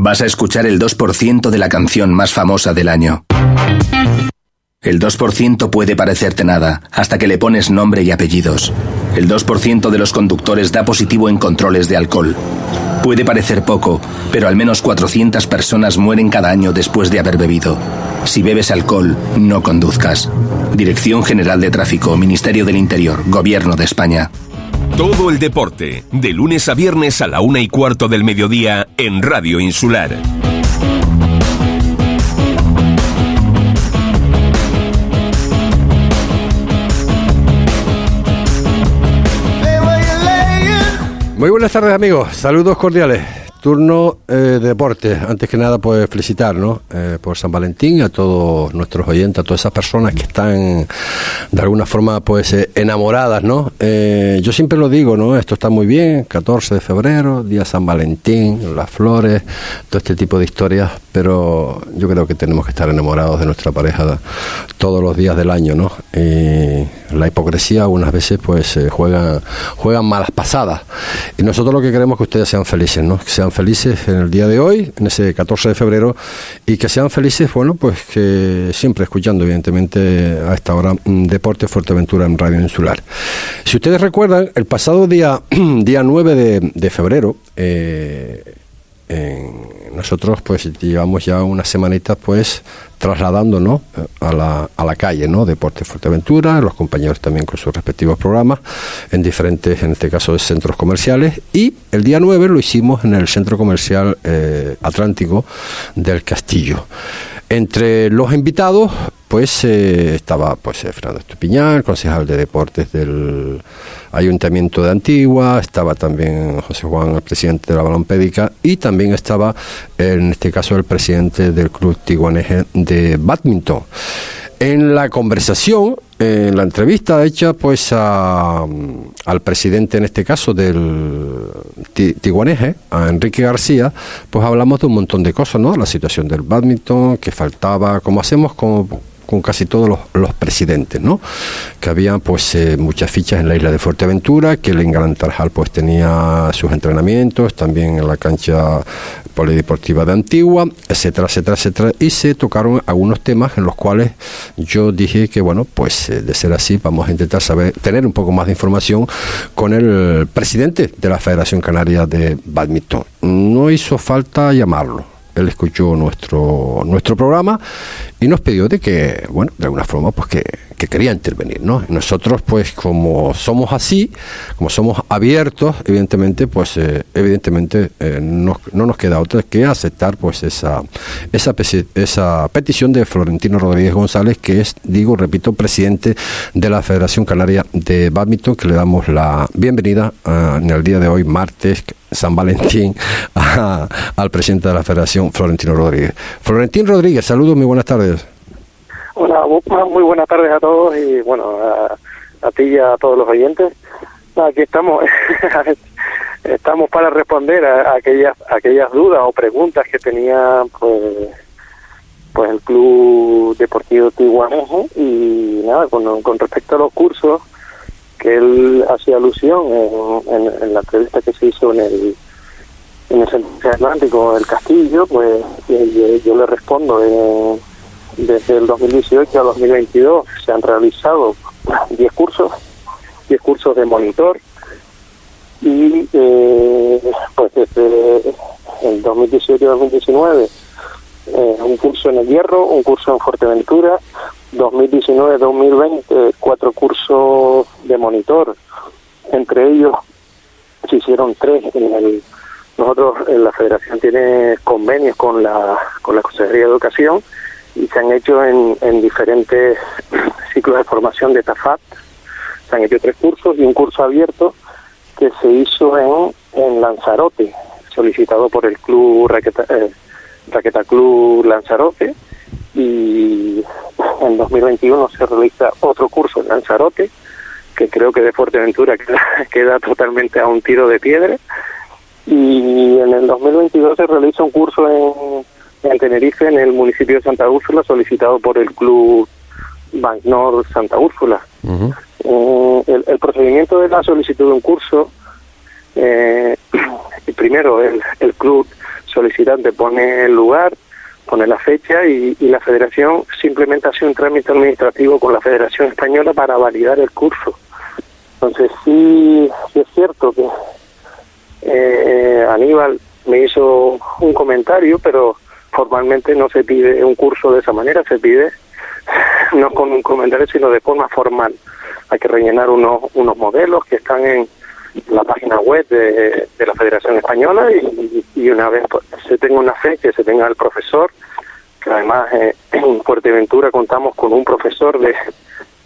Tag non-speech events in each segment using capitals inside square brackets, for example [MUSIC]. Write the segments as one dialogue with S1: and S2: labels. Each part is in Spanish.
S1: vas a escuchar el 2% de la canción más famosa del año. El 2% puede parecerte nada, hasta que le pones nombre y apellidos. El 2% de los conductores da positivo en controles de alcohol. Puede parecer poco, pero al menos 400 personas mueren cada año después de haber bebido. Si bebes alcohol, no conduzcas. Dirección General de Tráfico, Ministerio del Interior, Gobierno de España.
S2: Todo el deporte, de lunes a viernes a la una y cuarto del mediodía en Radio Insular.
S3: Muy buenas tardes amigos, saludos cordiales. Turno eh, de deporte. Antes que nada, pues felicitar, ¿no? Eh, por San Valentín a todos nuestros oyentes, a todas esas personas que están de alguna forma, pues eh, enamoradas, ¿no? yo siempre lo digo, ¿no? Esto está muy bien, 14 de febrero, día San Valentín, las flores, todo este tipo de historias, pero yo creo que tenemos que estar enamorados de nuestra pareja todos los días del año, ¿no? La hipocresía algunas veces, pues, juegan, juegan malas pasadas. Y nosotros lo que queremos es que ustedes sean felices, ¿no? Que sean felices en el día de hoy, en ese 14 de febrero, y que sean felices, bueno, pues que siempre escuchando, evidentemente, a esta hora, mm, Deporte Fuerteventura en Radio Insular. Si ustedes recuerdan, el pasado día, [CLEARS THROAT] día 9 de, de febrero, eh, nosotros pues llevamos ya unas semanitas pues trasladándonos eh, a la, a la calle, ¿no? Deporte Fuerteventura, los compañeros también con sus respectivos programas, en diferentes, en este caso, centros comerciales. Y el día 9 lo hicimos en el Centro Comercial eh, Atlántico del Castillo. Entre los invitados, pues estaba pues Fernando Estupiñán, concejal de deportes del Ayuntamiento de Antigua, estaba también José Juan, el presidente de la balompédica, y también estaba, en este caso, el presidente del Club Tiguaneje de Badminton. En la conversación, en la entrevista hecha pues al presidente en este caso del Tiguaneje, a Enrique García, pues hablamos de un montón de cosas, ¿no? La situación del badminton, que faltaba, como hacemos con con casi todos los, presidentes, ¿no? Que había pues eh, muchas fichas en la isla de Fuerteventura, que el Gran Tarjal pues tenía sus entrenamientos, también en la cancha polideportiva de Antigua, etcétera, etcétera, etcétera, y se tocaron algunos temas en los cuales yo dije que bueno, pues eh, de ser así vamos a intentar saber tener un poco más de información con el presidente de la Federación Canaria de Badminton. No hizo falta llamarlo él escuchó nuestro, nuestro programa y nos pidió de que, bueno, de alguna forma, pues que, quería intervenir, ¿no? nosotros, pues, como somos así, como somos abiertos, evidentemente, pues, eh, evidentemente, eh, no, nos queda otra que aceptar, pues, esa, esa, esa petición de Florentino Rodríguez González, que es, digo, repito, presidente de la Federación Canaria de Badminton, que le damos la bienvenida ah, en el día de hoy, martes San Valentín, [LAUGHS] al presidente de la Federación, Florentino Rodríguez. Florentín Rodríguez, saludos, muy buenas tardes.
S4: Hola, muy buenas tardes a todos y bueno, a, ti y a todos los oyentes. Aquí estamos, [LAUGHS] estamos para responder a, aquellas aquellas dudas o preguntas que tenía pues pues el Club Deportivo Tiguanejo y nada, con, con respecto a los cursos que él hacía alusión en, la entrevista que se hizo en el en el Centro Atlántico del Castillo, pues yo, le respondo, desde el 2018 a 2022 se han realizado 10 cursos, 10 cursos de monitor, y eh, pues desde el 2018 2019 eh, un curso en el Hierro, un curso en Fuerteventura, 2019-2020 cuatro cursos de monitor, entre ellos se hicieron tres en el nosotros en la federación tiene convenios con la con la Consejería de Educación y se han hecho en, en diferentes [CLEARS THROAT] ciclos de formación de TAFAT. Se han hecho tres cursos y un curso abierto que se hizo en, en Lanzarote solicitado por el club Raqueta, eh, Raqueta Club Lanzarote. Y en 2021 se realiza otro curso en Lanzarote, que creo que de Fuerteventura [LAUGHS] queda, queda totalmente a un tiro de piedra, y en el 2022 se realiza un curso en, en Tenerife, en el municipio de Santa Úrsula, solicitado por el club Banknor Santa Úrsula. Eh, el, el, procedimiento de la solicitud de un curso, eh, [CLEARS THROAT] primero el, el club solicitante pone el lugar, pone la fecha y, y, la federación simplemente hace un trámite administrativo con la Federación Española para validar el curso. Entonces sí, sí es cierto que eh, Aníbal me hizo un comentario, pero formalmente no se pide un curso de esa manera, se pide no con un comentario, sino de forma formal. Hay que rellenar unos, unos modelos que están en la página web de, la Federación Española y, una vez se tenga una fecha, se tenga el profesor, que además eh, en Fuerteventura contamos con un profesor de,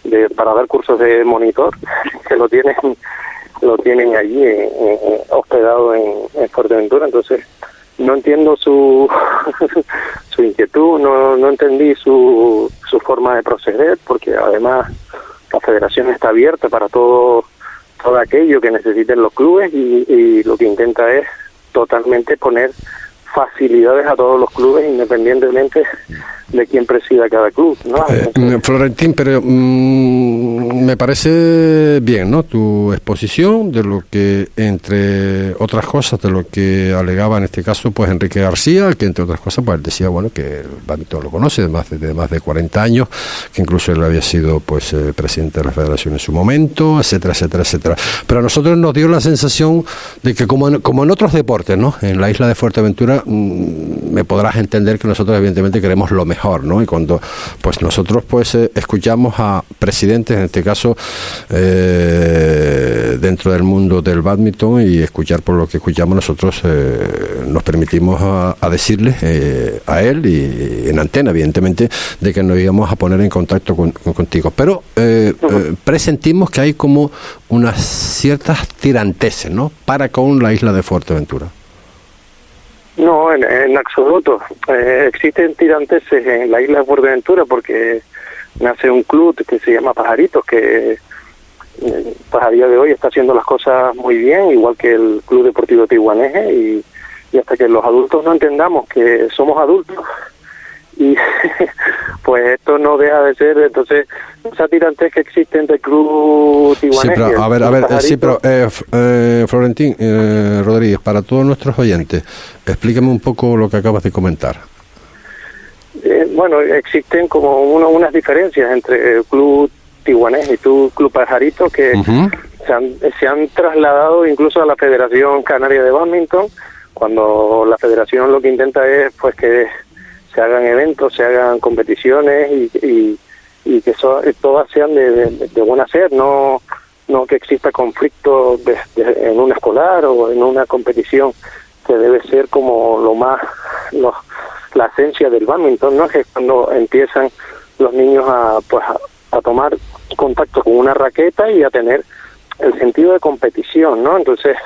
S4: de para dar cursos de monitor, que lo tienen lo tienen allí hospedado en, en Fuerteventura, entonces no entiendo su [LAUGHS] su inquietud, no, no entendí su, su forma de proceder, porque además la federación está abierta para todo todo aquello que necesiten los clubes y, y lo que intenta es totalmente poner facilidades a todos los clubes independientemente de quién presida cada club. ¿no?
S3: Eh, mm, Florentín, pero mm, me parece bien ¿no? tu exposición de lo que, entre otras cosas, de lo que alegaba en este caso pues Enrique García, que entre otras cosas pues decía bueno que el badminton lo conoce de más de, más de 40 años, que incluso él había sido pues eh, presidente de la federación en su momento, etcétera, etcétera, etcétera. Pero a nosotros nos dio la sensación de que como en, como en otros deportes, ¿no? En la isla de Fuerteventura me podrás entender que nosotros evidentemente queremos lo mejor ¿no? Y cuando pues nosotros pues eh, escuchamos a presidentes, en este caso eh, dentro del mundo del badminton y escuchar por lo que escuchamos nosotros eh, nos permitimos a, decirle a él y en antena evidentemente de que nos íbamos a poner en contacto con, contigo. Pero presentimos que hay como unas ciertas tiranteses, ¿no? Para con la isla de Fuerteventura.
S4: No, en, absoluto. Eh, existen tiranteses en la isla de Fuerteventura porque nace un club que se llama Pajaritos, que eh, pues a día de hoy está haciendo las cosas muy bien, igual que el Club Deportivo Tijuaneje, y hasta que los adultos no entendamos que somos adultos y [LAUGHS] pues esto no deja de ser entonces esa tirante que existe entre el club
S3: sí, pero, a ver a ver sí pero eh, eh, Florentín eh, Rodríguez para todos nuestros oyentes explíqueme un poco lo que acabas de comentar.
S4: Eh, bueno existen como unas diferencias entre el club Tijuanés y tu club Pajarito que se, han, se han trasladado incluso a la Federación Canaria de Badminton cuando la federación lo que intenta es pues que se hagan eventos, se hagan competiciones y, y, que todas sean de, de, buen hacer, no, no que exista conflicto en un escolar o en una competición que debe ser como lo más, la esencia del badminton, ¿no? Que cuando empiezan los niños a, pues, a, tomar contacto con una raqueta y a tener el sentido de competición, ¿no? Entonces,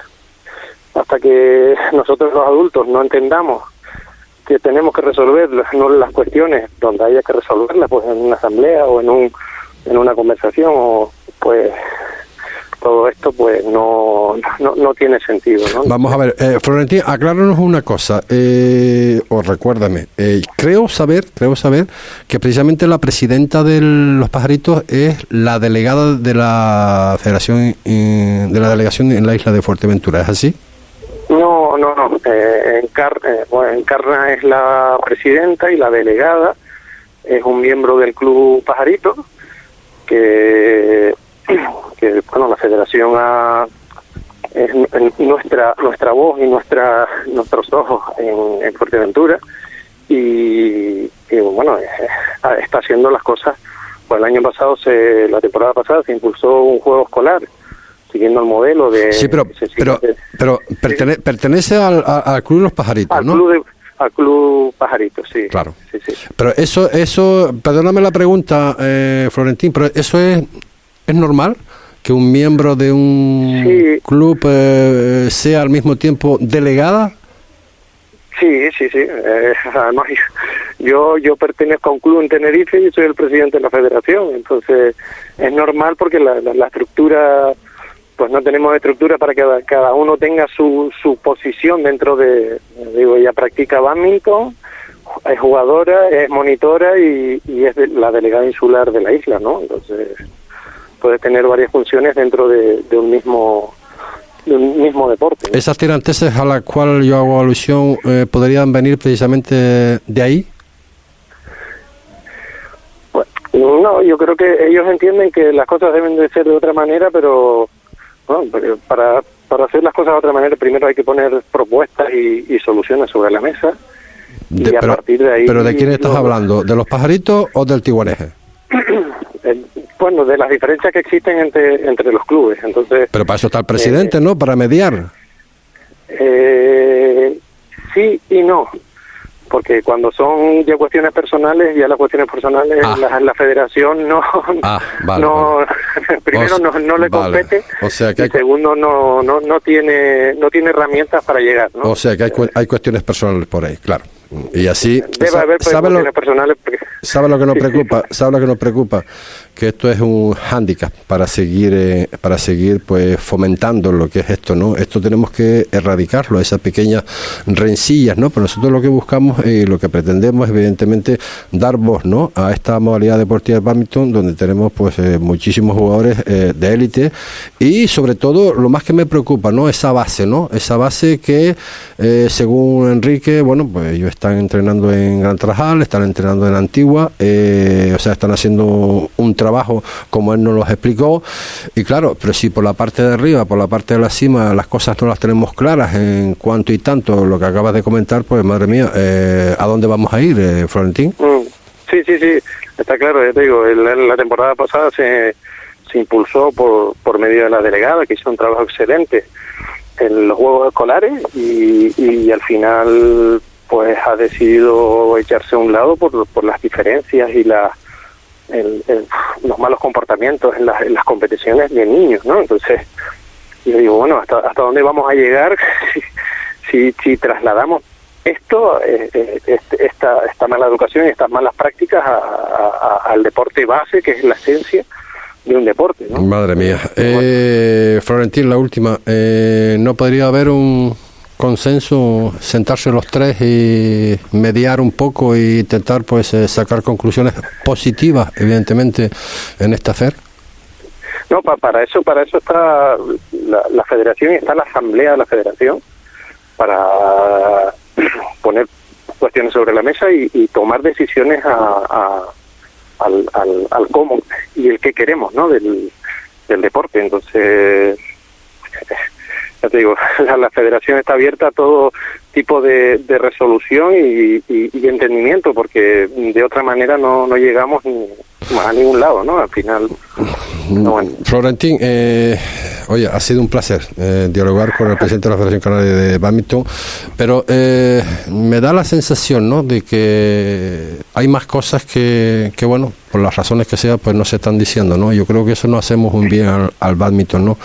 S4: hasta que nosotros los adultos no entendamos que tenemos que resolver no las cuestiones donde haya que resolverlas pues en una asamblea o en un en una conversación o pues todo esto pues no, no, no tiene sentido. ¿no?
S3: Vamos a ver, eh, Florentín, acláranos una cosa, eh, o recuérdame, eh, creo saber, creo saber que precisamente la presidenta de los pajaritos es la delegada de la Federación, eh, de la delegación en la isla de Fuerteventura, ¿es así?
S4: No, no. Eh, eh, Encarna es la presidenta y la delegada es un miembro del Club Pajarito que, bueno, la federación ha, es nuestra nuestra voz y nuestra nuestros ojos en, en Fuerteventura y, bueno eh, está haciendo las cosas pues el año pasado se la temporada pasada se impulsó un juego escolar siguiendo el modelo de...
S3: Sí, pero, pero, pero pertenece al, al, Club de los Pajaritos,
S4: al Club al Club Pajaritos, sí.
S3: Claro. Pero eso, eso, perdóname la pregunta, eh, Florentín, pero eso es, es normal que un miembro de un club eh, sea al mismo tiempo delegada
S4: Sí, sí, sí. Eh, [LAUGHS] además, yo yo pertenezco a un club en Tenerife y soy el presidente de la federación. Entonces, es normal porque la, la estructura pues no tenemos estructura para que cada uno tenga su, su posición dentro de, digo, ella practica badminton, es jugadora, es monitora y, y es la delegada insular de la isla, ¿no? Entonces puede tener varias funciones dentro de, un mismo de un mismo deporte.
S3: ¿Esas tiranteses a las cuales yo hago alusión eh, podrían venir precisamente de ahí?
S4: no, yo creo que ellos entienden que las cosas deben de ser de otra manera, pero para, para hacer las cosas de otra manera primero hay que poner propuestas y, soluciones sobre la mesa. y
S3: a partir de ahí... ¿Pero de quién estás hablando? ¿De los pajaritos o del tiguaneje? [CLEARS THROAT]
S4: bueno, de las diferencias que existen entre, entre los clubes. Entonces,
S3: Pero para eso está el presidente, eh, ¿no? Para mediar.
S4: Eh, sí y no porque cuando son ya cuestiones personales, ya las cuestiones personales ah. la, federación no, ah, no [LAUGHS] primero no, no, le compete o sea que y segundo no, no no tiene no tiene herramientas para llegar ¿no?
S3: o sea que hay, hay cuestiones personales por ahí claro. Y así
S4: debe haber cuestiones personales
S3: sabe lo que nos [LAUGHS] preocupa sabe lo que nos preocupa que esto es un hándicap para seguir eh, para seguir pues fomentando lo que es esto no esto tenemos que erradicarlo esas pequeñas rencillas no pero nosotros lo que buscamos y lo que pretendemos evidentemente dar voz no a esta modalidad deportiva de badminton donde tenemos pues eh, muchísimos jugadores eh, de élite. Y sobre todo lo más que me preocupa no esa base no esa base que según Enrique bueno pues ellos están entrenando en Gran Trajal están entrenando en Antigua o sea están haciendo un trabajo trabajo como él nos los explicó. Y claro, pero si por la parte de arriba, por la parte de la cima, las cosas no las tenemos claras en cuanto y tanto lo que acabas de comentar, pues madre mía, eh, ¿a dónde vamos a ir, eh, Florentín?
S4: Mm, sí, sí, sí, está claro, ya te digo, la temporada pasada se, se impulsó por, por medio de la delegada, que hizo un trabajo excelente en los juegos escolares y, y al final pues ha decidido echarse a un lado por, por las diferencias y las el, los malos comportamientos en, las, en las competiciones de niños, ¿no? Entonces, yo digo, bueno, ¿hasta, hasta dónde vamos a llegar si, si, trasladamos esto, eh, eh, este, esta, esta mala educación y estas malas prácticas al deporte base, que es la esencia de un deporte. ¿no?
S3: Madre mía. Eh, Florentín, la última. Eh, ¿No podría haber un, consenso, sentarse los tres y mediar un poco e intentar pues eh, sacar conclusiones positivas, evidentemente, en esta FER?
S4: No, para eso para eso está la, federación y está la asamblea de la federación para [CLEARS THROAT] poner cuestiones sobre la mesa y, tomar decisiones a, al, al, cómo y el qué queremos ¿no? del, del deporte. Entonces, ya te digo, [LAUGHS] la, federación está abierta a todo tipo de, resolución y, entendimiento, porque de otra manera no, no llegamos a ningún lado, ¿no? Al final.
S3: Florentín, eh, oye, ha sido un placer eh, dialogar con el presidente de la Federación Canaria de Badminton, pero eh, me da la sensación, ¿no?, de que hay más cosas que, que, bueno, por las razones que sea, pues no se están diciendo, ¿no? Yo creo que eso no hacemos un bien al, al badminton, ¿no?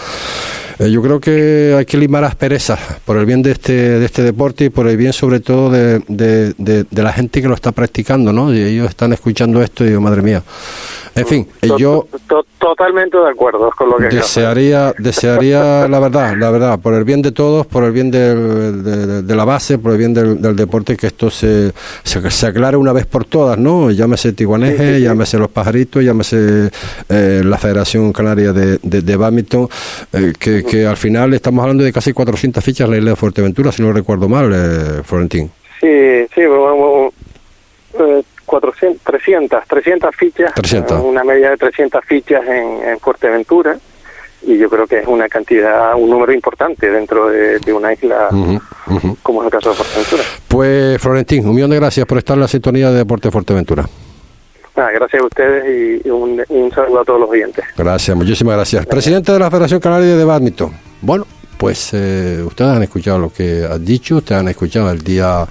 S3: Eh, yo creo que hay que limar las perezas por el bien de este, de este deporte y por el bien sobre todo de, de, la gente que lo está practicando, ¿no? Y ellos están escuchando esto y digo, madre mía. En fin, yo
S4: totalmente de acuerdo con lo que
S3: desearía, [LAUGHS] desearía la verdad, la verdad, por el bien de todos, por el bien de, la base, por el bien del, deporte, que esto se, se, aclare una vez por todas, ¿no? Llámese Tiguaneje, llámese Los Pajaritos, llámese eh, la Federación Canaria de, de, Badminton, eh, que, que, al final estamos hablando de casi 400 fichas en la isla de Fuerteventura, si no recuerdo mal, eh, Florentín.
S4: Sí, sí, bueno, eh, 400, 300, 300 fichas, una media de 300 fichas en, Fuerteventura y yo creo que es una cantidad, un número importante dentro de, una isla como es el caso de Fuerteventura.
S3: Pues Florentín, un millón de gracias por estar en la sintonía de Deporte Fuerteventura.
S4: Ah, gracias a ustedes y un, saludo a todos los oyentes.
S3: Gracias, muchísimas gracias. Presidente de la Federación Canaria de Badminton. Bueno, pues eh, ustedes han escuchado lo que ha dicho, ustedes han escuchado el día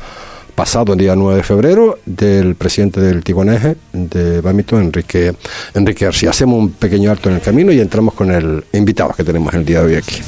S3: pasado, el día 9 de febrero, del presidente del Tiguaneje de Bámito, Enrique, Enrique. Hacemos un pequeño alto en el camino y entramos con el invitado que tenemos el día de hoy aquí.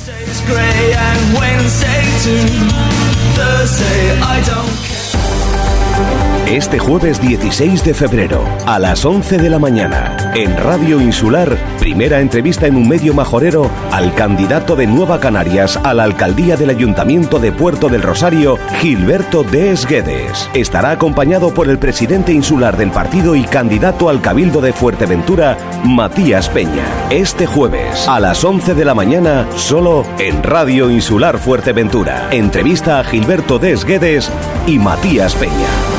S2: Este jueves 16 de febrero, a las 11 de la mañana, En Radio Insular, primera entrevista en un medio majorero al candidato de Nueva Canarias a la alcaldía del Ayuntamiento de Puerto del Rosario, Gilberto Des Guedes. Estará acompañado por el presidente insular del partido y candidato al Cabildo de Fuerteventura, Matías Peña. Este jueves, a las 11 de la mañana, solo en Radio Insular Fuerteventura. Entrevista a Gilberto Des Guedes y Matías Peña.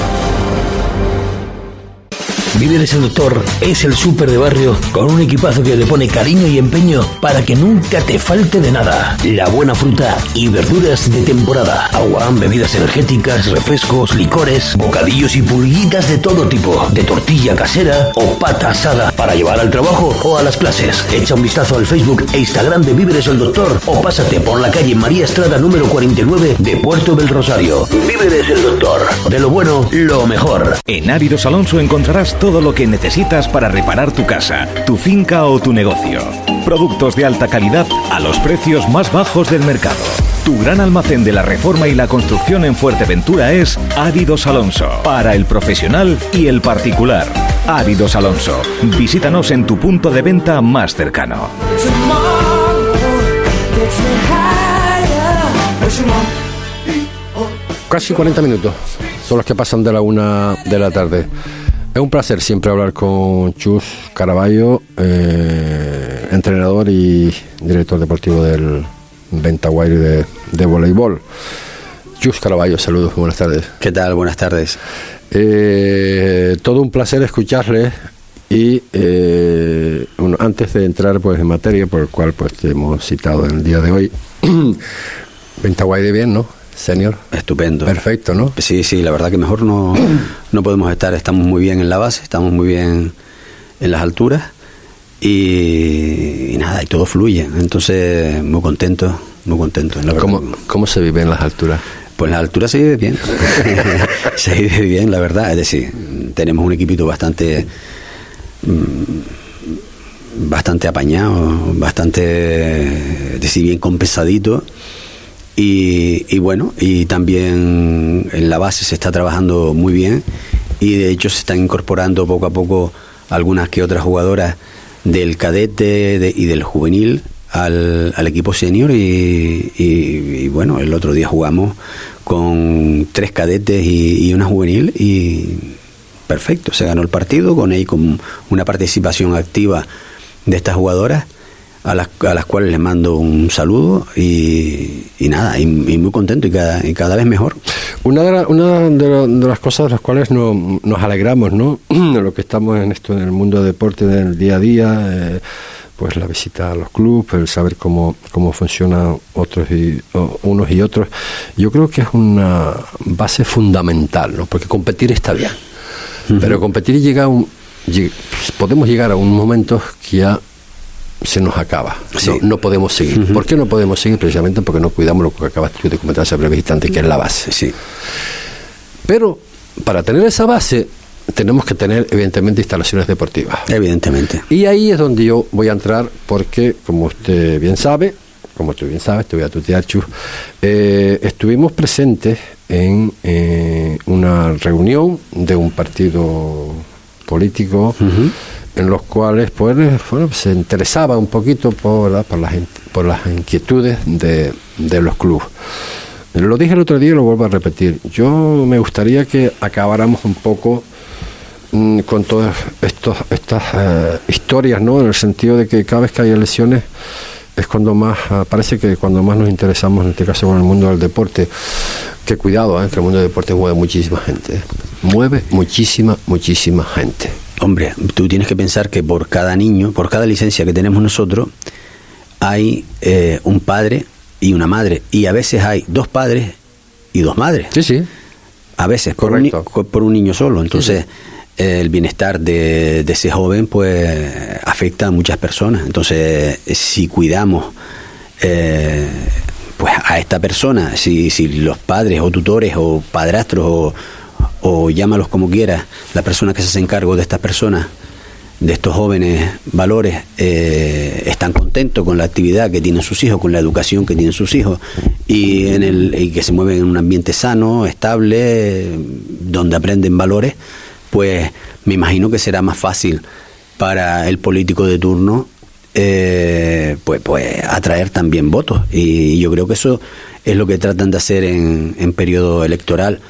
S5: Víveres el Doctor es el súper de barrio con un equipazo que le pone cariño y empeño para que nunca te falte de nada. La buena fruta y verduras de temporada. Agua, bebidas energéticas, refrescos, licores, bocadillos y pulguitas de todo tipo. De tortilla casera o pata asada para llevar al trabajo o a las clases. Echa un vistazo al Facebook e Instagram de Víveres el Doctor o pásate por la calle María Estrada número 49 de Puerto del Rosario. Víveres el Doctor. De lo bueno, lo mejor.
S2: En Áridos Alonso encontrarás todo lo que necesitas para reparar tu casa, tu finca o tu negocio. Productos de alta calidad a los precios más bajos del mercado. Tu gran almacén de la reforma y la construcción en Fuerteventura es Áridos Alonso, para el profesional y el particular. Áridos Alonso. Visítanos en tu punto de venta más cercano.
S3: Casi 40 minutos son los que pasan de la una de la tarde. Es un placer siempre hablar con Chus Caraballo, eh, entrenador y director deportivo del Ventaguaire de, de voleibol. Chus Caraballo, saludos, buenas tardes.
S6: ¿Qué tal? Buenas tardes.
S3: Eh, todo un placer escucharle y eh, bueno, antes de entrar pues en materia por el cual pues te hemos citado en el día de hoy, [CLEARS THROAT] Ventaguaire bien, ¿no? Senior.
S6: Estupendo.
S3: Perfecto, ¿no?
S6: Sí, sí, la verdad que mejor no, [CLEARS THROAT] no podemos estar. Estamos muy bien en la base, estamos muy bien en las alturas y, y nada, y todo fluye. Entonces, muy contento, muy contento. La
S3: ¿Cómo, ¿Cómo se vive en las alturas?
S6: Pues en las alturas se vive bien. [LAUGHS] se vive bien, la verdad. Es decir, tenemos un equipito bastante. mm, bastante apañado, bastante. es decir, bien compensadito. Y, y bueno, y también en la base se está trabajando muy bien y de hecho se están incorporando poco a poco algunas que otras jugadoras del cadete de- y del juvenil al, al equipo senior y, y- y bueno, el otro día jugamos con tres cadetes y, una juvenil y perfecto, se ganó el partido con ahí con una participación activa de estas jugadoras a las, a las cuales les mando un saludo y, y nada, y, y muy contento y cada, y cada vez mejor.
S3: Una de, la- una de, la- de las cosas de las cuales no- nos alegramos, ¿no? [CLEARS THROAT] De lo que estamos en esto, en el mundo del deporte, del día a día, eh, pues la visita a los clubes, el saber cómo, cómo funcionan otros y, o- unos y otros, yo creo que es una base fundamental, ¿no? Porque competir está bien, pero competir llega a un... podemos llegar a un momento que ya se nos acaba.
S6: Sí.
S3: No, no podemos seguir. ¿Por qué no podemos seguir? Precisamente porque no cuidamos lo que acabas tú de comentar sobre el instante, que es la base.
S6: Sí,
S3: Pero para tener esa base tenemos que tener evidentemente instalaciones deportivas.
S6: evidentemente.
S3: Y ahí es donde yo voy a entrar porque, como usted bien sabe, como usted bien sabe, te voy a tutear, Chus, eh, estuvimos presentes en eh, una reunión de un partido político en los cuales pues, bueno, se interesaba un poquito por, por, las, por las inquietudes de, de los clubes. Lo dije el otro día y lo vuelvo a repetir. Yo me gustaría que acabáramos un poco mm, con todas estas eh, historias, ¿no? En el sentido de que cada vez que hay elecciones es cuando más, ah, parece que cuando más nos interesamos, en este caso con el mundo del deporte, que cuidado, ¿eh? que el mundo del deporte mueve muchísima gente. ¿eh? Mueve muchísima, muchísima gente.
S6: Hombre, tú tienes que pensar que por cada niño, por cada licencia que tenemos nosotros, hay eh, un padre y una madre. Y a veces hay dos padres y dos madres.
S3: Sí, sí.
S6: A veces por un, por niño solo. Entonces, el bienestar de, de ese joven, pues, afecta a muchas personas. Entonces, si cuidamos eh, pues a esta persona, si, si los padres o tutores o padrastros o, o llámalos como quieras, la persona que se hace encargo de estas personas, de estos jóvenes valores, eh, están contentos con la actividad que tienen sus hijos, con la educación que tienen sus hijos y, en el, y que se mueven en un ambiente sano, estable, donde aprenden valores, pues me imagino que será más fácil para el político de turno eh, pues, pues atraer también votos. Y yo creo que eso es lo que tratan de hacer en, en periodo electoral.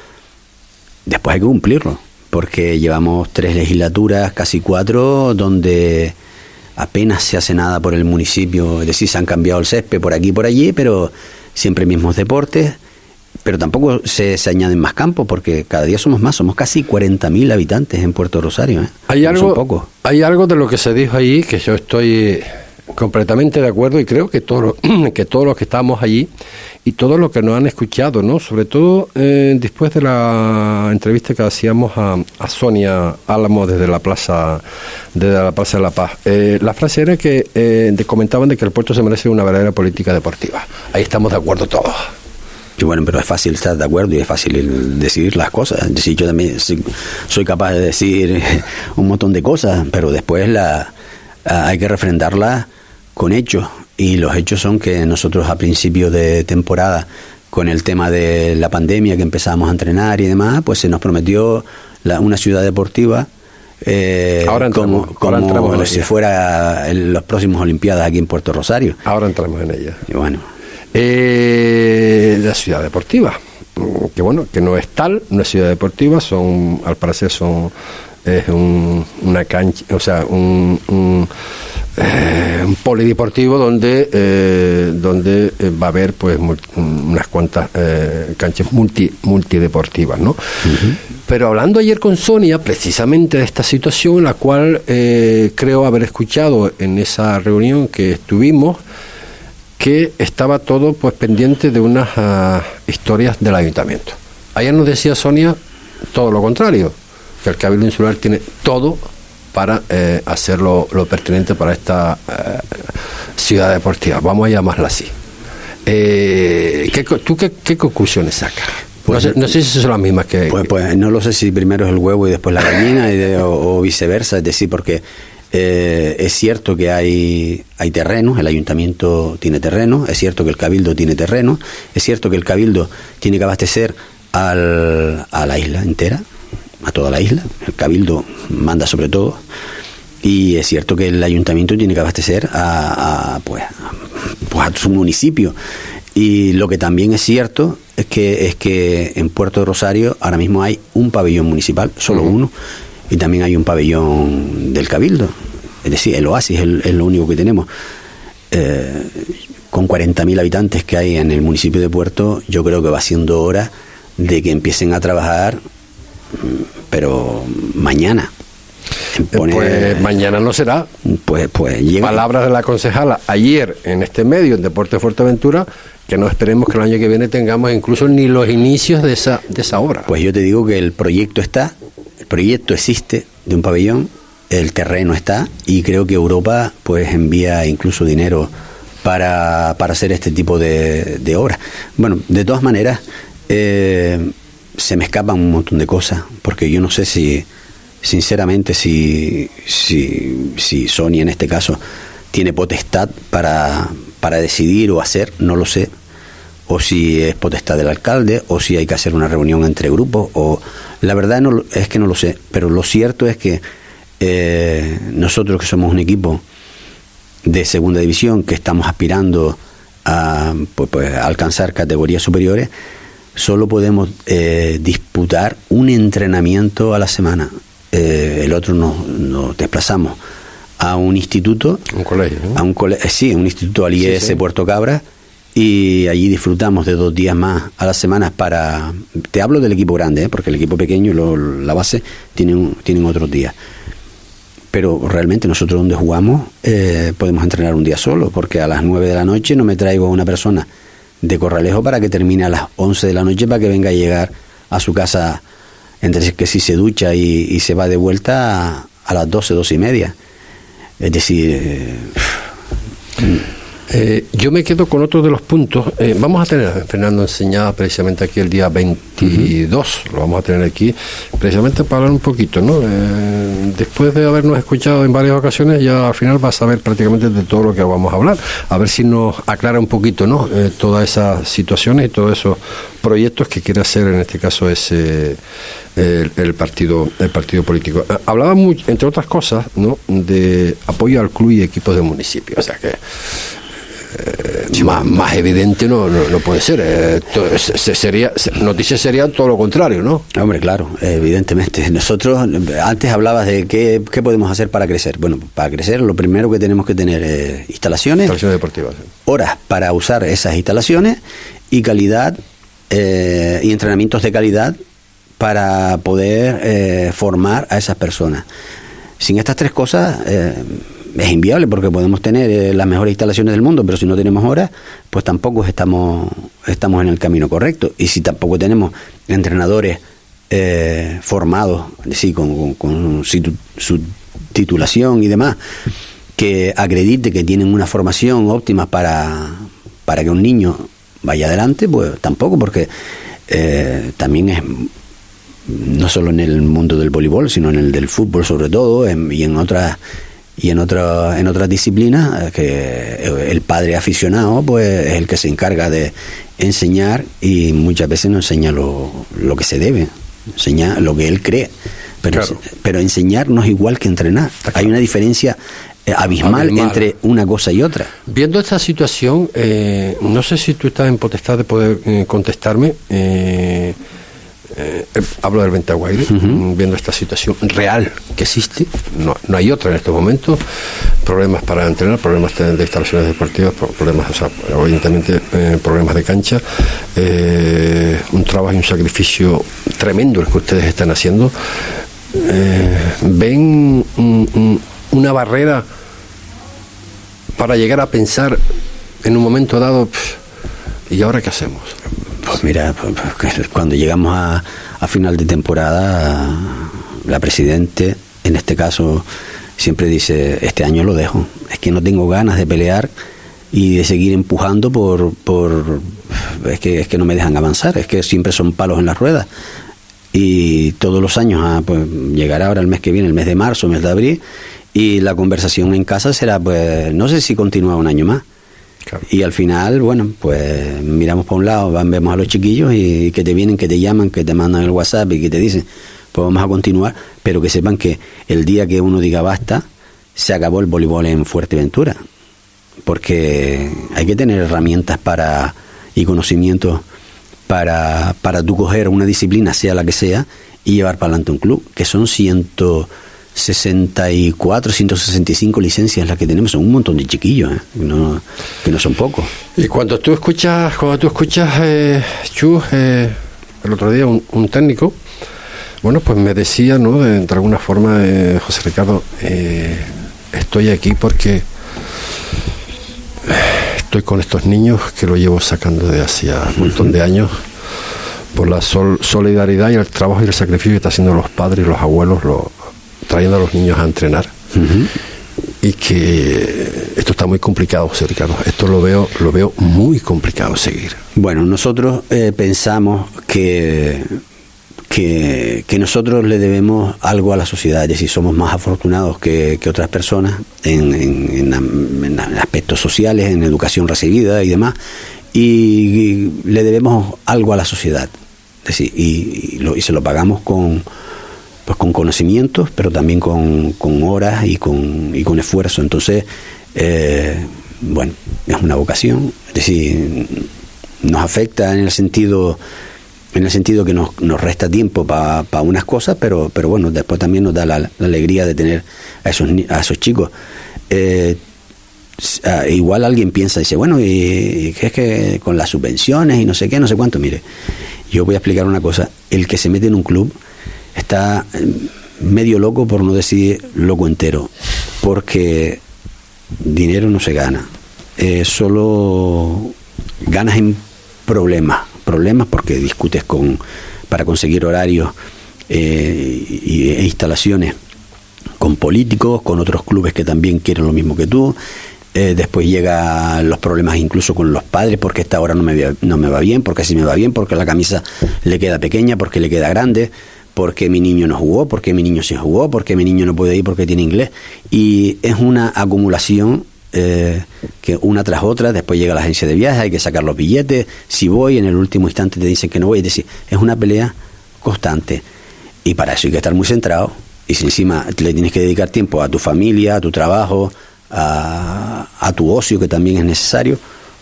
S6: Después hay que cumplirlo, porque llevamos tres legislaturas, casi cuatro, donde apenas se hace nada por el municipio, es decir, se han cambiado el césped por aquí y por allí, pero siempre mismos deportes, pero tampoco se, se añaden más campos porque cada día somos más, somos casi 40.000 habitantes en Puerto Rosario. ¿eh?
S3: Hay
S6: No
S3: algo, hay algo de lo que se dijo allí que yo estoy completamente de acuerdo y creo que todos los- [CLEARS THROAT] que todos los que estamos allí y todos los que nos han escuchado, ¿no? Sobre todo eh, después de la entrevista que hacíamos a, a Sonia Álamo desde la plaza desde la plaza de la Paz. Eh, la frase era que eh, comentaban de que el puerto se merece una verdadera política deportiva. Ahí estamos de acuerdo todos.
S6: Y bueno, pero es fácil estar de acuerdo y es fácil decidir las cosas. Decir, yo también soy, capaz de decir [LAUGHS] un montón de cosas, pero después la, hay que refrendarlas con hechos. Y los hechos son que nosotros a principio de temporada, con el tema de la pandemia, que empezamos a entrenar y demás, pues se nos prometió la- una ciudad deportiva. eh,
S3: Ahora entramos,
S6: como,
S3: ahora entramos
S6: como
S3: en
S6: si fuera en los próximos Olimpiadas aquí en Puerto Rosario.
S3: Ahora entramos en ella.
S6: Y bueno,
S3: Eh, la ciudad deportiva, mm, que bueno, que no es tal, no es ciudad deportiva, son, al parecer son, es un, una cancha, o sea, un, un, eh, un polideportivo donde, eh, donde eh, va a haber pues mul- unas cuantas eh, canchas multi, multideportivas, ¿no? Pero hablando ayer con Sonia, precisamente de esta situación, la cual creo haber escuchado en esa reunión que estuvimos, que estaba todo pues pendiente de unas ah, historias del ayuntamiento. Ayer nos decía Sonia todo lo contrario, que el Cabildo Insular tiene todo para eh, hacer lo, lo pertinente para esta eh, ciudad deportiva, vamos a llamarla así. Eh, ¿qué ¿Tú qué, qué conclusiones sacas?
S6: Pues-
S3: no, sé, no sé si son las mismas que...
S6: Pues, pues no lo sé si primero es el huevo y después la gallina y de- o, o viceversa, es decir, porque eh, es cierto que hay, hay terrenos, el ayuntamiento tiene terreno, es cierto que el cabildo tiene terreno, es cierto que el cabildo tiene que abastecer al, a la isla entera, a toda la isla, el cabildo manda sobre todo, y es cierto que el ayuntamiento tiene que abastecer a, a, pues, pues, a su municipio. Y lo que también es cierto es que, es que en Puerto de Rosario ahora mismo hay un pabellón municipal, solo uno, y también hay un pabellón del Cabildo. Es decir, el Oasis es, lo único que tenemos. Eh, con 40.000 habitantes que hay en el municipio de Puerto, yo creo que va siendo hora de que empiecen a trabajar, mm, pero mañana.
S3: Eh, pues mañana no será.
S6: pues, pues llega.
S3: Palabras de la concejala ayer en este medio, en Deporte Fuerteventura, que no esperemos que el año que viene tengamos incluso ni los inicios de esa, de esa obra.
S6: Pues yo te digo que el proyecto está, el proyecto existe de un pabellón, el terreno está y creo que Europa pues envía incluso dinero para, para hacer este tipo de, de obras. Bueno, de todas maneras, eh, se me escapan un montón de cosas, porque yo no sé si, sinceramente, si, si, si Sony en este caso tiene potestad para, para decidir o hacer, no lo sé o si es potestad del alcalde, o si hay que hacer una reunión entre grupos, o la verdad no, es que no lo sé, pero lo cierto es que eh, nosotros que somos un equipo de segunda división que estamos aspirando a, pues, pues, a alcanzar categorías superiores, solo podemos eh, disputar un entrenamiento a la semana. Eh, el otro nos, nos desplazamos a un instituto
S3: Un colegio, ¿no?
S6: a un cole eh, sí, un instituto al
S3: Sí,
S6: IES
S3: sí.
S6: Puerto Cabra y allí disfrutamos de dos días más a la semana para te hablo del equipo grande ¿eh? porque el equipo pequeño lo- la base tienen tienen otros días pero realmente nosotros donde jugamos eh, podemos entrenar un día solo porque a las 9 de la noche no me traigo a una persona de Corralejo para que termine a las 11 de la noche para que venga a llegar a su casa entre que si se ducha y, y se va de vuelta a, a las 12, 12 y media es decir eh,
S3: Eh, yo me quedo con otro de los puntos. Eh, vamos a tener a Fernando enseñada precisamente aquí el día 22, lo vamos a tener aquí, precisamente para hablar un poquito, ¿no? Eh, después de habernos escuchado en varias ocasiones, ya al final vas a saber prácticamente de todo lo que vamos a hablar. A ver si nos aclara un poquito, ¿no? Eh, todas esas situaciones y todos esos proyectos que quiere hacer en este caso ese el, el partido el partido político. Hablaba muy, entre otras cosas, ¿no? de apoyo al club y equipos del municipio, o sea que eh, más, más evidente no, no, no puede ser. Eh, to- se- se- sería, se- noticias serían todo lo contrario, ¿no?
S6: Hombre, claro, evidentemente. Nosotros, antes hablabas de qué, qué podemos hacer para crecer. Bueno, para crecer lo primero que tenemos que tener es instalaciones,
S3: Instalaciones deportivas. ¿eh?
S6: horas para usar esas instalaciones y calidad eh, y entrenamientos de calidad para poder eh, formar a esas personas. Sin estas tres cosas eh, es inviable porque podemos tener eh, las mejores instalaciones del mundo, pero si no tenemos horas, pues tampoco estamos, estamos en el camino correcto. Y si tampoco tenemos entrenadores eh, formados, sí, con, con- con su, su titulación y demás, que acredite que tienen una formación óptima para, para que un niño vaya adelante, pues tampoco, porque eh, también es no solo en el mundo del voleibol, sino en el del fútbol sobre todo, en- y en otras y en otra, en otras disciplinas eh, que el padre aficionado pues es el que se encarga de enseñar y muchas veces no enseña lo, lo que se debe, enseña lo que él cree. Pero,
S3: Claro.
S6: pero enseñar no es igual que entrenar. Hay una diferencia eh, abismal,
S3: Abismal.
S6: entre una cosa y otra.
S3: Viendo esta situación, eh, no sé si tú estás en potestad de poder eh, contestarme. eh, eh, eh, hablo del Ventaguaire, mm, viendo esta situación real que existe, no, no hay otra en estos momentos, problemas para entrenar, problemas de, instalaciones deportivas, pro- problemas, o sea, evidentemente eh, problemas de cancha, eh, un trabajo y un sacrificio tremendo el que ustedes están haciendo. ¿Ven un- un- una barrera para llegar a pensar en un momento dado, "Pff, ¿y ahora qué hacemos?
S6: Pues mira, pues, pues, cuando llegamos a, a final de temporada, la presidente, en este caso, siempre dice, este año lo dejo. Es que no tengo ganas de pelear y de seguir empujando por... por es, que, es que no me dejan avanzar, es que siempre son palos en las ruedas. Y todos los años, ah, pues llegará ahora el mes que viene, el mes de marzo, mes de abril, y la conversación en casa será, pues, no sé si continúa un año más. Y al final, bueno, pues miramos para un lado, vemos a los chiquillos y que te vienen, que te llaman, que te mandan el WhatsApp y que te dicen, pues vamos a continuar, pero que sepan que el día que uno diga basta, se acabó el voleibol en Fuerteventura. Porque hay que tener herramientas para y conocimientos para, para tú coger una disciplina, sea la que sea, y llevar para adelante un club, que son 164, 165 licencias las que tenemos, son un montón de chiquillos, ¿eh? no, que no son pocos.
S3: Y cuando tú escuchas, cuando tú escuchas, eh, Chu, eh, el otro día un, un técnico, bueno, pues me decía, ¿no? De, de alguna forma, eh, José Ricardo, eh, estoy aquí porque estoy con estos niños que lo llevo sacando de hacía un montón de años por la sol- solidaridad y el trabajo y el sacrificio que están haciendo los padres y los abuelos, lo- trayendo a los niños a entrenar. Y que esto está muy complicado, José Ricardo. Esto lo veo, lo veo muy complicado seguir.
S6: Bueno, nosotros eh, pensamos que, que, que nosotros le debemos algo a la sociedad, es decir, somos más afortunados que, que otras personas en, aspectos sociales, en educación recibida y demás, y, y le debemos algo a la sociedad, es decir, y, y lo- y se lo pagamos con pues con conocimientos, pero también con, con horas y con, y con esfuerzo. Entonces, eh, bueno, es una vocación, es decir, nos afecta en el sentido en el sentido que nos, nos resta tiempo para unas cosas, pero, pero bueno, después también nos da la, alegría de tener a esos, a esos chicos. Eh, ah, igual alguien piensa, dice, bueno, y, que es que con las subvenciones y no sé qué, no sé cuánto, mire, yo voy a explicar una cosa, el que se mete en un club está eh, medio loco, por no decir loco entero, porque dinero no se gana, eh, solo ganas en problemas, problemas porque discutes con para conseguir horarios eh, e instalaciones con políticos, con otros clubes que también quieren lo mismo que tú. Eh, después llegan los problemas incluso con los padres, porque esta hora no me, no me va bien, porque si me va bien, porque la camisa le queda pequeña, porque le queda grande, porque mi niño no jugó, porque mi niño sí jugó, porque mi niño no puede ir porque tiene inglés. Y es una acumulación eh, que una tras otra, después llega la agencia de viajes, hay que sacar los billetes, si voy, en el último instante te dicen que no voy, es decir, es una pelea constante. Y para eso hay que estar muy centrado. Y si encima le tienes que dedicar tiempo a tu familia, a tu trabajo, a, a tu ocio, que también es necesario,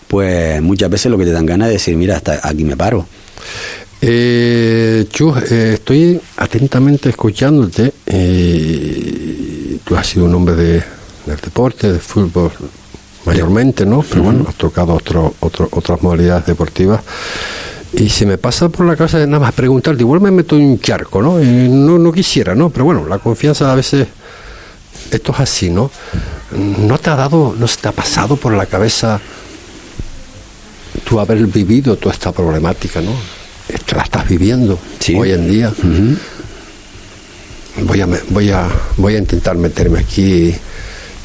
S6: pues muchas veces lo que te dan ganas es decir, mira, hasta aquí me paro.
S3: Eh, Chus, eh, estoy atentamente escuchándote. Eh, tú has sido un hombre de, del deporte, de fútbol mayormente, ¿no? Pero bueno, has tocado otro, otro, otras modalidades deportivas. Y se me pasa por la cabeza de nada más preguntarte, igual me meto en un charco, ¿no? Y no, no quisiera, ¿no? Pero bueno, la confianza a veces, esto es así, ¿no? ¿No te ha dado, no se te ha pasado por la cabeza tú haber vivido toda esta problemática, ¿no? La estás viviendo
S6: Sí.
S3: hoy en día. Voy a, voy a, voy a intentar meterme aquí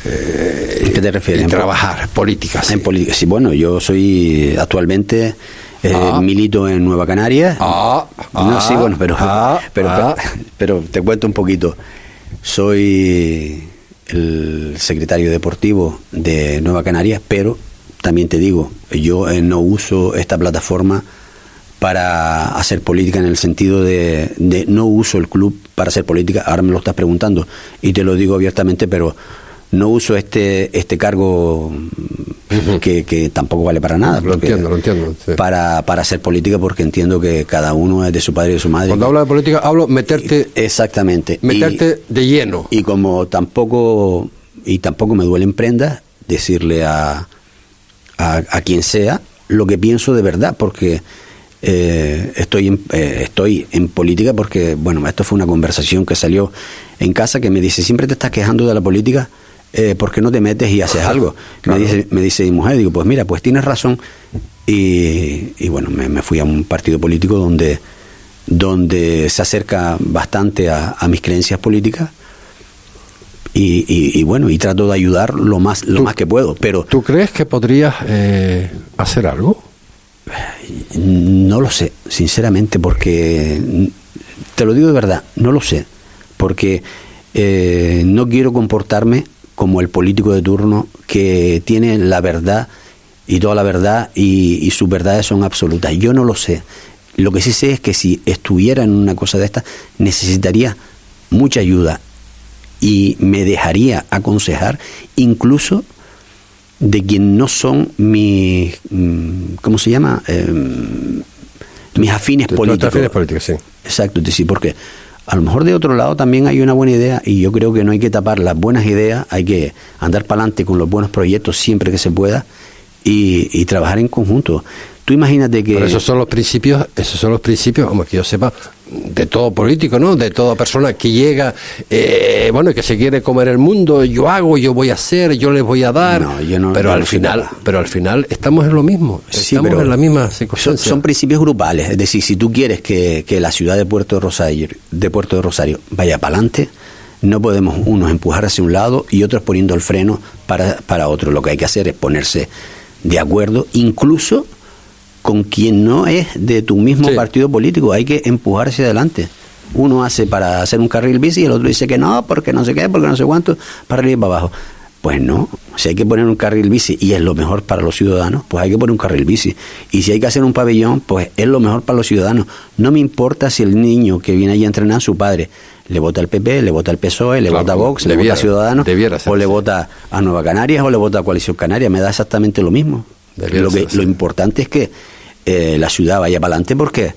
S3: eh,
S6: ¿A qué te refieres? En
S3: trabajar política. sí.
S6: En política, sí, bueno, yo soy actualmente eh,
S3: Ah.
S6: milito en Nueva Canaria.
S3: Ah,
S6: no,
S3: ah,
S6: sí, bueno, pero,
S3: ah,
S6: pero,
S3: ah.
S6: pero te cuento un poquito. Soy el secretario deportivo de Nueva Canaria, pero también te digo, yo eh, no uso esta plataforma para hacer política en el sentido de, de no uso el club para hacer política, ahora me lo estás preguntando y te lo digo abiertamente, pero no uso este este cargo que, que tampoco vale para nada.
S3: Lo entiendo, lo entiendo, sí.
S6: Para, para hacer política porque entiendo que cada uno es de su padre y de su madre.
S3: Cuando hablo de política, hablo meterte,
S6: Exactamente. Y-
S3: meterte de lleno.
S6: y como tampoco y tampoco me duelen prendas decirle a, a, a quien sea lo que pienso de verdad porque eh, estoy en, eh, estoy en política porque bueno esto fue una conversación que salió en casa que me dice siempre te estás quejando de la política eh, porque no te metes y haces algo [LAUGHS]
S3: Claro.
S6: me dice me dice mi mujer digo pues mira pues tienes razón y, y bueno me, me fui a un partido político donde donde se acerca bastante a, a mis creencias políticas y, y- y bueno y trato de ayudar lo más lo más que puedo pero
S3: ¿Tú crees que podrías eh, hacer algo?
S6: No lo sé sinceramente porque te lo digo de verdad no lo sé porque eh, no quiero comportarme como el político de turno que tiene la verdad y toda la verdad y, y sus verdades son absolutas. Yo no lo sé. Lo que sí sé es que si estuviera en una cosa de esta necesitaría mucha ayuda y me dejaría aconsejar incluso de quien no son mis, mm, ¿cómo se llama? Em, mis afines políticos.
S3: afines políticos, sí.
S6: Exacto, decir, porque a lo mejor de otro lado también hay una buena idea y yo creo que no hay que tapar las buenas ideas, hay que andar para adelante con los buenos proyectos siempre que se pueda y, y trabajar en conjunto. Tú imagínate que...
S3: Pero esos son los principios, esos son los principios, como que yo sepa, de todo político, ¿no? De toda persona que llega, eh, bueno, que se quiere comer el mundo, yo hago, yo voy a hacer, yo les voy a dar.
S6: No, yo no-
S3: pero
S6: yo
S3: al
S6: no
S3: final, pero al final estamos en lo mismo,
S6: Sí,
S3: estamos
S6: pero
S3: en la misma
S6: son,
S3: circunstancia.
S6: son principios grupales, es decir, si tú quieres que, que la ciudad de Puerto de Rosario, de Puerto de Rosario vaya para adelante, no podemos unos empujar hacia un lado y otros poniendo el freno para, para otro. Lo que hay que hacer es ponerse de acuerdo, incluso con quien no es de tu mismo
S3: Sí.
S6: partido político, hay que empujar hacia adelante. Uno hace para hacer un carril bici y el otro dice que no, porque no sé qué, porque no sé cuánto, para arriba y para abajo. Pues no, si hay que poner un carril bici y es lo mejor para los ciudadanos, pues hay que poner un carril bici. Y si hay que hacer un pabellón, pues es lo mejor para los ciudadanos. No me importa si el niño que viene allí a entrenar, su padre, le vota al PP, le vota al PSOE, le
S3: Claro,
S6: vota a Vox, le vota a Ciudadanos, o le vota a Nueva Canarias o le vota a Coalición Canaria, me da exactamente lo mismo. Lo, que, lo importante es que eh, la ciudad vaya para adelante porque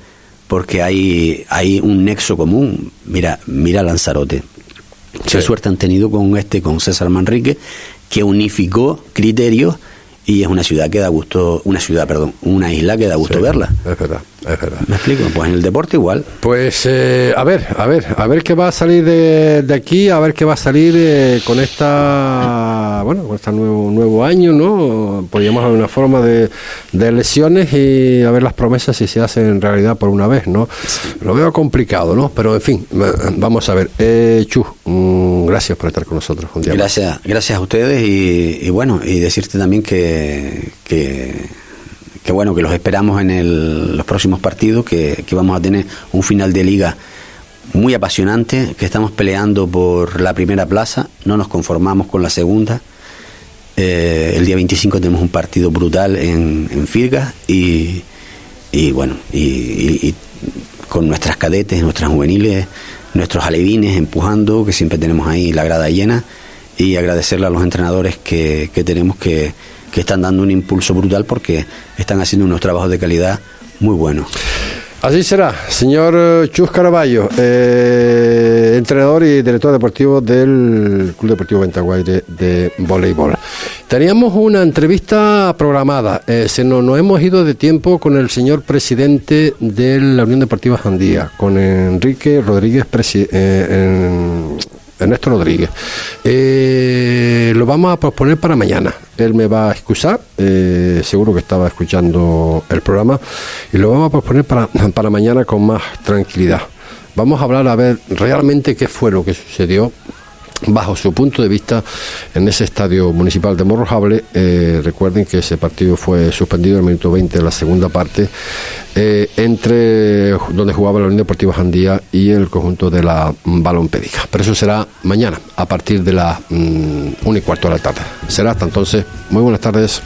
S6: porque hay hay un nexo común. Mira, mira Lanzarote. Qué suerte han tenido con este con César Manrique que unificó criterios y es una ciudad que da gusto, una ciudad, perdón, una isla que da gusto
S3: Sí,
S6: verla.
S3: Es verdad, es verdad.
S6: ¿Me explico? Pues en el deporte igual.
S3: Pues eh, a ver, a ver, a ver qué va a salir de, de aquí, a ver qué va a salir eh, con esta, bueno, con este nuevo nuevo año, ¿no? Podríamos haber una forma de, de elecciones y a ver las promesas si se hacen realidad por una vez, ¿no? Lo veo complicado, ¿no? Pero en fin, vamos a ver. Eh, Chu, mm, gracias por estar con nosotros un día más.
S6: Gracias, gracias a ustedes y, y bueno, y decirte también que, que, que bueno, que los esperamos en el- los próximos partidos, que, vamos a tener un final de liga muy apasionante, que estamos peleando por la primera plaza, no nos conformamos con la segunda. Eh, el día 25 tenemos un partido brutal en, en y, bueno, y, con nuestras cadetes, nuestras juveniles, nuestros alevines empujando, que siempre tenemos ahí la grada llena, y agradecerle a los entrenadores que tenemos que, que están dando un impulso brutal porque están haciendo unos trabajos de calidad muy buenos.
S3: Así será, señor eh, Chus Caraballo, eh, entrenador y director deportivo del Club Deportivo Ventaguaire de voleibol. Teníamos una entrevista programada, eh, se nos, hemos ido de tiempo con el señor presidente de la Unión Deportiva Jandía, con Enrique Rodríguez, Ernesto Rodríguez. Eh, lo vamos a posponer para mañana. Él me va a excusar, eh, seguro que estaba escuchando el programa, y lo vamos a posponer para, [LAUGHS] para mañana con más tranquilidad. Vamos a hablar a ver realmente qué fue lo que sucedió bajo su punto de vista en ese estadio municipal de Morrojable. Eh, recuerden que ese partido fue suspendido en el minuto 20 de la segunda parte eh, entre donde jugaba la Unión Deportiva Jandía y el conjunto de la Balompédica. Pero eso será mañana a partir de las 1 mm, y cuarto de la tarde. Será hasta entonces. Muy buenas tardes.